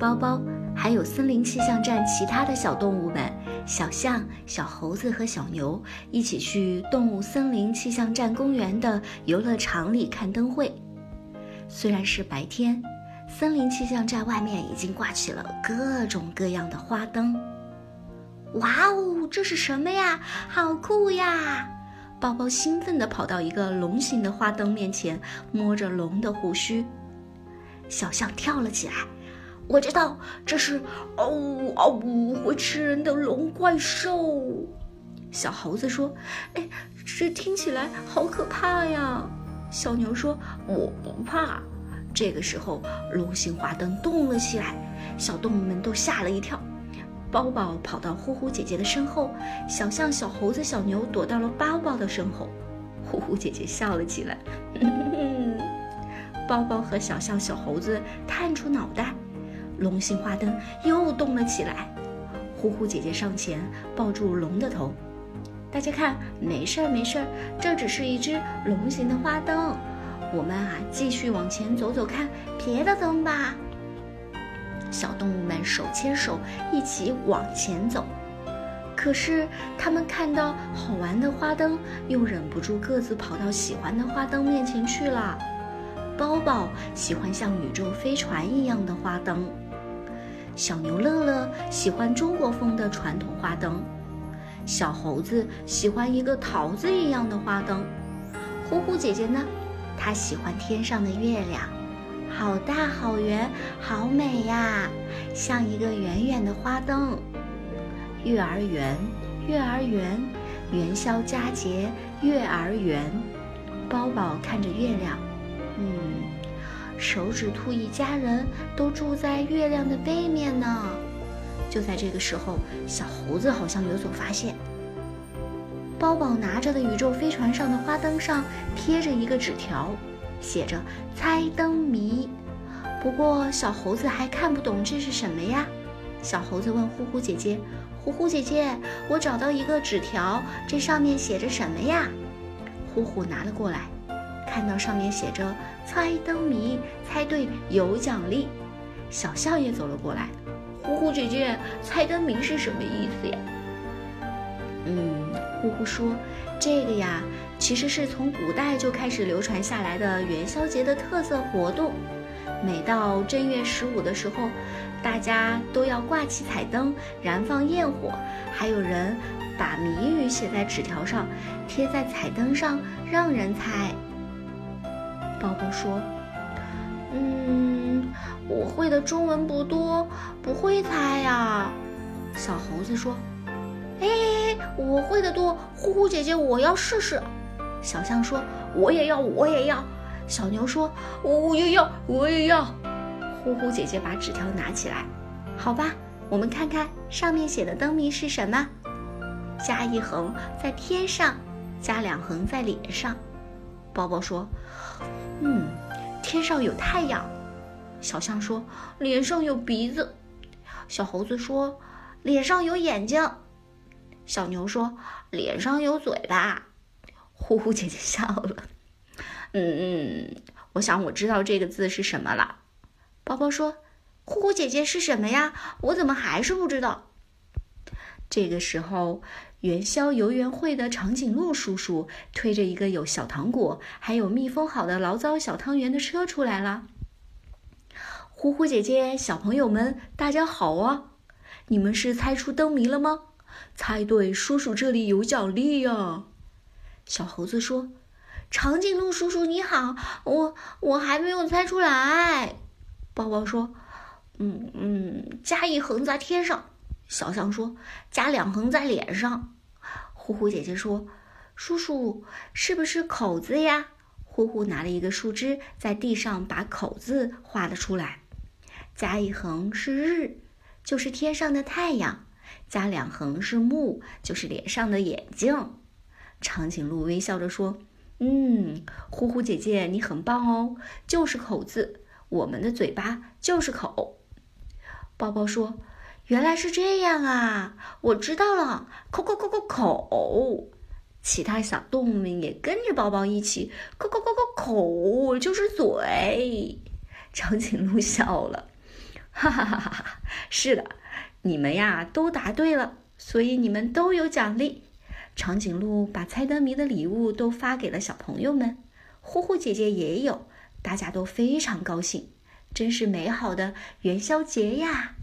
包包，还有森林气象站其他的小动物们，小象、小猴子和小牛一起去动物森林气象站公园的游乐场里看灯会。虽然是白天，森林气象站外面已经挂起了各种各样的花灯。哇哦，这是什么呀？好酷呀！包包兴奋地跑到一个龙形的花灯面前，摸着龙的胡须。小象跳了起来，我知道这是哦哦呜会吃人的龙怪兽。小猴子说：“哎，这听起来好可怕呀！”小牛说：“我不怕。”这个时候，龙形花灯动了起来，小动物们都吓了一跳。包包跑到呼呼姐姐的身后，小象、小猴子、小牛躲到了包包的身后。呼呼姐姐笑了起来。包包和小象、小猴子探出脑袋，龙形花灯又动了起来。呼呼姐姐上前抱住龙的头，大家看，没事儿没事儿，这只是一只龙形的花灯。我们啊，继续往前走走看别的灯吧。小动物们手牵手一起往前走，可是他们看到好玩的花灯，又忍不住各自跑到喜欢的花灯面前去了。包包喜欢像宇宙飞船一样的花灯，小牛乐乐喜欢中国风的传统花灯，小猴子喜欢一个桃子一样的花灯，呼呼姐姐呢，她喜欢天上的月亮。好大好圆好美呀，像一个圆圆的花灯。月儿圆，月儿圆，元宵佳节月儿圆。包包看着月亮，嗯，手指兔一家人都住在月亮的背面呢。就在这个时候，小猴子好像有所发现。包宝拿着的宇宙飞船上的花灯上贴着一个纸条。写着“猜灯谜”，不过小猴子还看不懂这是什么呀。小猴子问呼呼姐姐：“呼呼姐姐，我找到一个纸条，这上面写着什么呀？”呼呼拿了过来，看到上面写着“猜灯谜”，猜对有奖励。小象也走了过来：“呼呼姐姐，猜灯谜是什么意思呀？”嗯，呼呼说：“这个呀。”其实是从古代就开始流传下来的元宵节的特色活动。每到正月十五的时候，大家都要挂起彩灯，燃放焰火，还有人把谜语写在纸条上，贴在彩灯上，让人猜。宝宝说：“嗯，我会的中文不多，不会猜呀。”小猴子说：“哎，我会的多，呼呼姐姐，我要试试。”小象说：“我也要，我也要。”小牛说：“我也要，我也要。”呼呼姐姐把纸条拿起来，好吧，我们看看上面写的灯谜是什么。加一横在天上，加两横在脸上。包包说：“嗯，天上有太阳。”小象说：“脸上有鼻子。”小猴子说：“脸上有眼睛。”小牛说：“脸上有嘴巴。”呼呼姐姐笑了，嗯嗯，我想我知道这个字是什么了。包包说：“呼呼姐姐是什么呀？我怎么还是不知道？”这个时候，元宵游园会的长颈鹿叔叔推着一个有小糖果还有密封好的醪糟小汤圆的车出来了。呼呼姐姐，小朋友们，大家好啊！你们是猜出灯谜了吗？猜对，叔叔这里有奖励呀！小猴子说：“长颈鹿叔叔你好，我我还没有猜出来。”包包说：“嗯嗯，加一横在天上。”小象说：“加两横在脸上。”呼呼姐姐说：“叔叔是不是口字呀？”呼呼拿了一个树枝在地上把口字画了出来。加一横是日，就是天上的太阳；加两横是目，就是脸上的眼睛。长颈鹿微笑着说：“嗯，呼呼姐姐，你很棒哦，就是口字，我们的嘴巴就是口。”包包说：“原来是这样啊，我知道了，口口口口口。”其他小动物们也跟着包包一起：“口口口口口，就是嘴。”长颈鹿笑了：“ 哈哈哈哈！是的，你们呀都答对了，所以你们都有奖励。长颈鹿把猜灯谜的礼物都发给了小朋友们，呼呼姐姐也有，大家都非常高兴，真是美好的元宵节呀！